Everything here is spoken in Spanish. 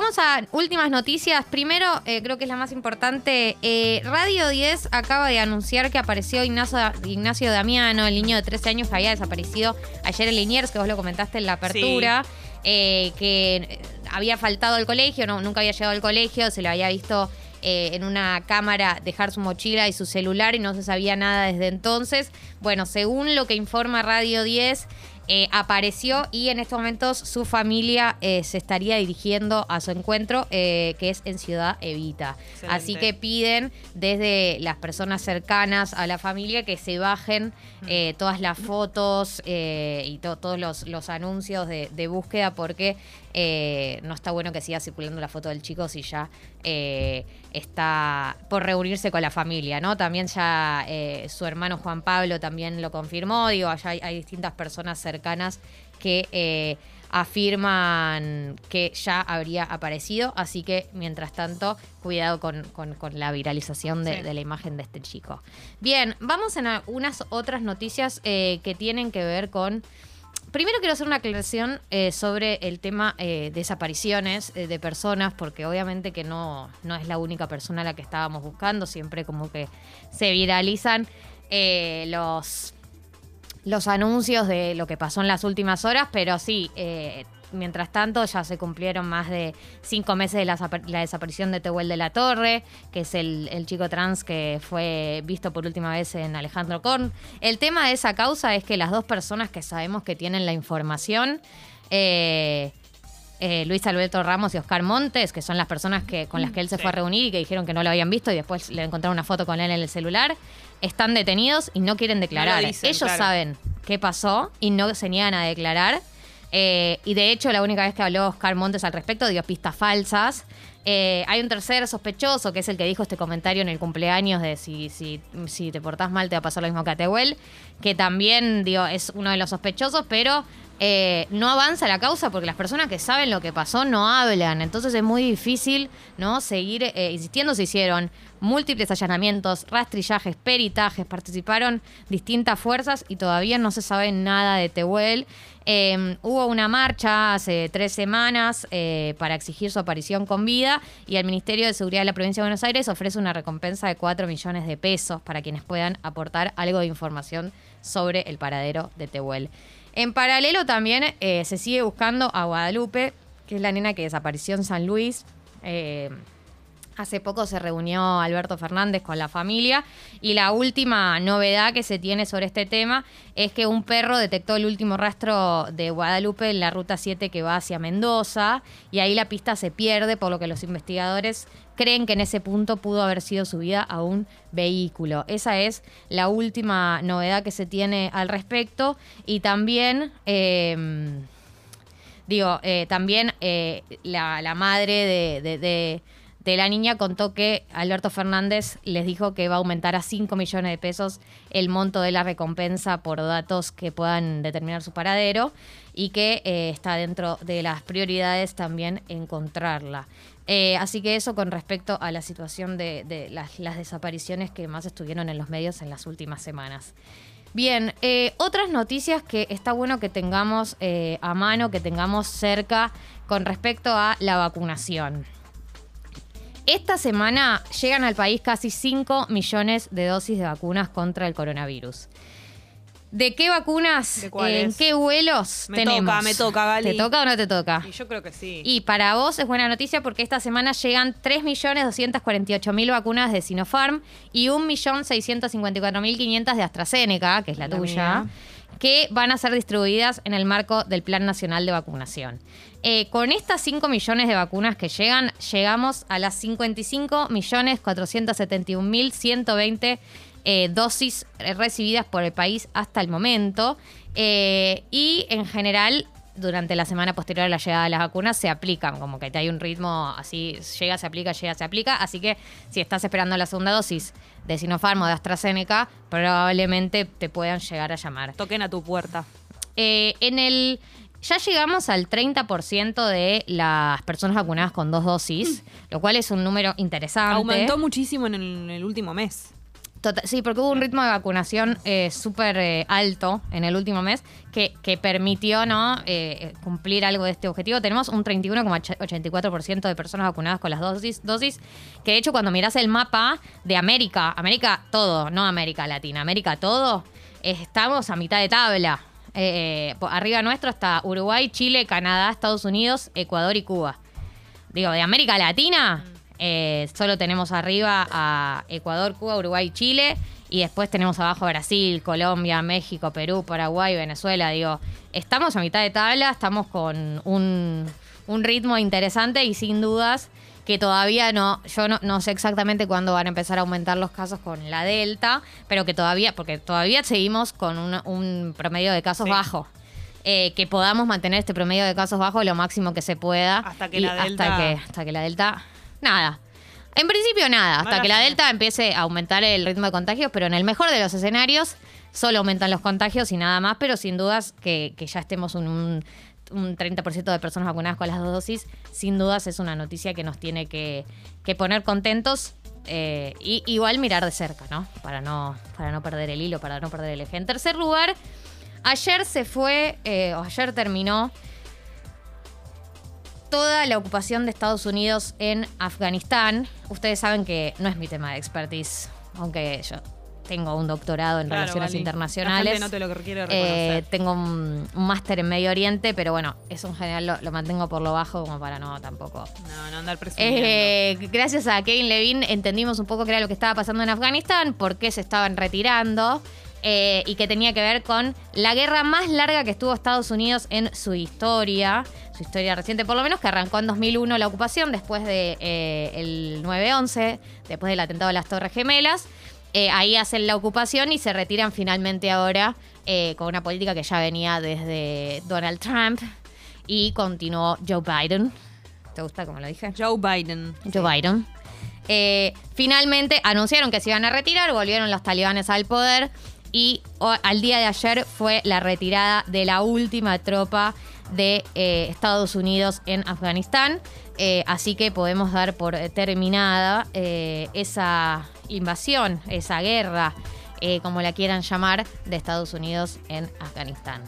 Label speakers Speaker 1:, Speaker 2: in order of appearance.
Speaker 1: vamos a últimas noticias. Primero, eh, creo que es la más importante. Eh, Radio 10 acaba de anunciar que apareció Ignacio, Ignacio Damiano, el niño de 13 años que había desaparecido ayer en Liniers, que vos lo comentaste en la apertura, eh, que había faltado al colegio, no, nunca había llegado al colegio, se lo había visto eh, en una cámara dejar su mochila y su celular y no se sabía nada desde entonces. Bueno, según lo que informa Radio 10, eh, apareció y en estos momentos su familia eh, se estaría dirigiendo a su encuentro, que es en Ciudad Evita. Así que piden desde las personas cercanas a la familia que se bajen mm. todas las fotos y todos los, anuncios de, de búsqueda porque eh, no está bueno que siga circulando la foto del chico si ya eh, está por reunirse con la familia, ¿no? También ya eh, su hermano Juan Pablo también lo confirmó, digo, allá hay, distintas personas cercanas que afirman que ya habría aparecido, así que mientras tanto, cuidado con, la viralización de, de, la imagen de este chico. Bien, vamos a unas otras noticias que tienen que ver con Primero quiero hacer una aclaración eh, sobre el tema eh, desapariciones eh, de personas, porque obviamente que no, no es la única persona a la que estábamos buscando, siempre como que se viralizan los, los anuncios de lo que pasó en las últimas horas, pero sí, Mientras tanto, ya se cumplieron más de cinco meses de la, desaparición de Tehuel de la Torre, que es el, chico trans que fue visto por última vez en Alejandro Korn. El tema de esa causa es que las dos personas que sabemos que tienen la información, eh, eh, Luis Alberto Ramos y Oscar Montes, que son las personas que, con las que él se fue a reunir y que dijeron que no lo habían visto y después le encontraron una foto con él en el celular, están detenidos y no quieren declarar. Ellos saben qué pasó y no se niegan a declarar. Eh, y de hecho, la única vez que habló Oscar Montes al respecto dio pistas falsas. Eh, hay un tercer sospechoso, que es el que dijo este comentario en el cumpleaños de si, si, si te portás mal te va a pasar lo mismo que a Tehuel, que también digo, es uno de los sospechosos, pero eh, no avanza la causa porque las personas que saben lo que pasó no hablan. Entonces es muy difícil ¿no? seguir eh, insistiendo. Se hicieron múltiples allanamientos, rastrillajes, peritajes, participaron distintas fuerzas y todavía no se sabe nada de Tehuel. Em, hubo una marcha hace tres semanas eh, para exigir su aparición con vida y el Ministerio de Seguridad de la Provincia de Buenos Aires ofrece una recompensa de 4 millones de pesos para quienes puedan aportar algo de información sobre el paradero de Tehuel. En paralelo también eh, se sigue buscando a Guadalupe, que es la nena que desapareció en San Luis. Eh, hace poco se reunió Alberto Fernández con la familia y la última novedad que se tiene sobre este tema es que un perro detectó el último rastro de Guadalupe en la ruta 7 que va hacia Mendoza y ahí la pista se pierde por lo que los investigadores creen que en ese punto pudo haber sido subida a un vehículo. Esa es la última novedad que se tiene al respecto. Y también, em, digo, eh, también eh, la, madre de, de la niña contó que Alberto Fernández les dijo que va a aumentar a 5 millones de pesos el monto de la recompensa por datos que puedan determinar su paradero y que eh, está dentro de las prioridades también encontrarla. Eh, así que eso con respecto a la situación de, las, desapariciones que más estuvieron en los medios en las últimas semanas. Bien, eh, otras noticias que está bueno que tengamos a mano, que tengamos cerca con respecto a la vacunación. Esta semana llegan al país casi 5 millones de dosis de vacunas contra el coronavirus. ¿De qué vacunas? ¿En qué vuelos
Speaker 2: me
Speaker 1: tenemos?
Speaker 2: Me toca, me toca, Gali.
Speaker 1: ¿Te toca o no te toca?
Speaker 2: Y yo creo que sí.
Speaker 1: Y para vos es buena noticia porque esta semana llegan 3.248.000 vacunas de Sinopharm y 1.654.500 de AstraZeneca, que es la, tuya, que van a ser distribuidas en el marco del Plan Nacional de Vacunación. Eh, con estas 5 millones de vacunas que llegan, llegamos a las 55.471.120 eh, dosis recibidas por el país hasta el momento. Eh, y en general, durante la semana posterior a la llegada de las vacunas, se aplican, como que hay un ritmo así, llega, se aplica, llega, se aplica. Así que si estás esperando la segunda dosis de Sinopharm o de AstraZeneca, probablemente te puedan llegar a llamar.
Speaker 2: Toquen a tu puerta.
Speaker 1: Eh, en el. Ya llegamos al 30% de las personas vacunadas con dos dosis, lo cual es un número interesante.
Speaker 2: Aumentó muchísimo en el último mes.
Speaker 1: Total- sí, porque hubo un ritmo de vacunación eh, súper eh, alto en el último mes que, que permitió ¿no? Eh, cumplir algo de este objetivo. Tenemos un 31,84% de personas vacunadas con las dosis, dosis, que de hecho cuando mirás el mapa de América, América todo, no América Latina, América todo, eh, estamos a mitad de tabla. Eh, arriba nuestro está Uruguay, Chile, Canadá, Estados Unidos, Ecuador y Cuba. Digo, de América Latina, eh, solo tenemos arriba a Ecuador, Cuba, Uruguay y Chile. Y después tenemos abajo Brasil, Colombia, México, Perú, Paraguay, Venezuela. Digo, estamos a mitad de tabla, estamos con un, un ritmo interesante y sin dudas que todavía no, yo no, no sé exactamente cuándo van a empezar a aumentar los casos con la Delta, pero que todavía, porque todavía seguimos con un promedio de casos
Speaker 2: Sí.
Speaker 1: bajo. Eh, que podamos mantener este promedio de casos bajo lo máximo que se pueda.
Speaker 2: Hasta que
Speaker 1: y
Speaker 2: la Delta-
Speaker 1: Hasta que, hasta que la Delta. Nada. En principio nada, hasta que la. Delta empiece a aumentar el ritmo de contagios, pero en el mejor de los escenarios solo aumentan los contagios y nada más, pero sin dudas que, que ya estemos un, un, un 30% de personas vacunadas con las dos dosis, sin dudas es una noticia que nos tiene que, que poner contentos eh, y igual mirar de cerca, ¿no? Para, ¿no? para no perder el hilo, para no perder el eje. En tercer lugar, ayer se fue, eh, o ayer terminó toda la ocupación de Estados Unidos en Afganistán. Ustedes saben que no es mi tema de expertise, aunque yo tengo un doctorado en
Speaker 2: Claro,
Speaker 1: relaciones internacionales.
Speaker 2: No te lo
Speaker 1: Eh, tengo un, un máster en Medio Oriente, pero bueno, eso en general lo, lo mantengo por lo bajo como para no tampoco.
Speaker 2: no, no andar presumiendo.
Speaker 1: Eh, gracias a Kevin Levine entendimos un poco qué era lo que estaba pasando en Afganistán, por qué se estaban retirando eh, y que tenía que ver con la guerra más larga que estuvo Estados Unidos en su historia, su historia reciente por lo menos, que arrancó en 2001 la ocupación después del de, eh, el 9-11, después del atentado a las Torres Gemelas. Eh, ahí hacen la ocupación y se retiran finalmente ahora eh, con una política que ya venía desde Donald Trump y continuó Joe Biden. ¿Te gusta como lo dije?
Speaker 2: Joe Biden.
Speaker 1: Joe Biden. Eh, finalmente anunciaron que se iban a retirar, volvieron los talibanes al poder y al día de ayer fue la retirada de la última tropa de eh, Estados Unidos en Afganistán. Eh, así que podemos dar por terminada eh, esa invasión, esa guerra, como la quieran llamar, de Estados Unidos en Afganistán.